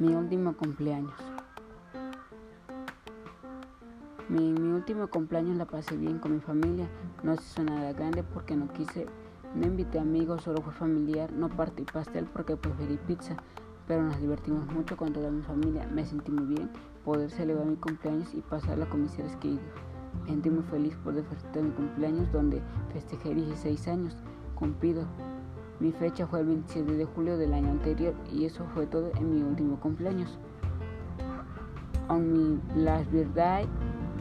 Mi último cumpleaños. Mi, último cumpleaños la pasé bien con mi familia. No se hizo nada grande porque no quise, no invité amigos, solo fue familiar. No partí pastel porque preferí pizza, pero nos divertimos mucho con toda mi familia. Me sentí muy bien poder celebrar mi cumpleaños y pasarla con mis seres queridos. Me sentí muy feliz por disfrutar mi cumpleaños donde festejé 16 años cumplido. Mi fecha fue el 27 de julio del año anterior y eso fue todo en mi último cumpleaños. On my last birthday,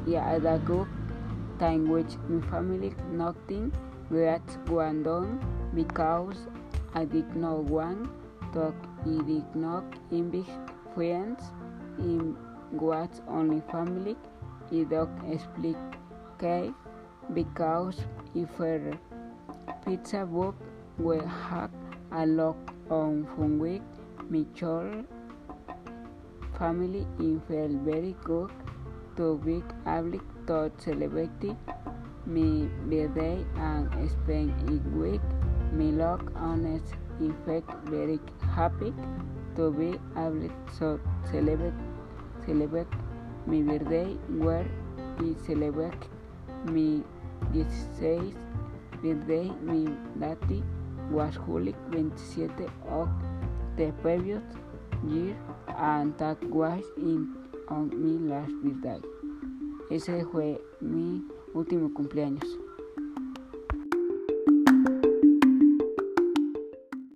yeah, a good time with my family. Nothing great went on because I did not want to. I did not invite friends. It was only family. I don't explain because if pizza book we had a of fun with my child family. It felt very good to be able to celebrate my birthday and spend it with my ones. It felt very happy to be able to celebrate, celebrate my birthday where I celebrate my 16th birthday. My daddy was July 27 of the previous year and that was in on my last birthday. Ese fue mi último cumpleaños.